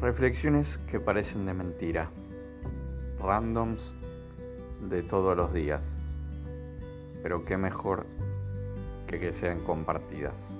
Reflexiones que parecen de mentira, randoms de todos los días, pero qué mejor que que sean compartidas.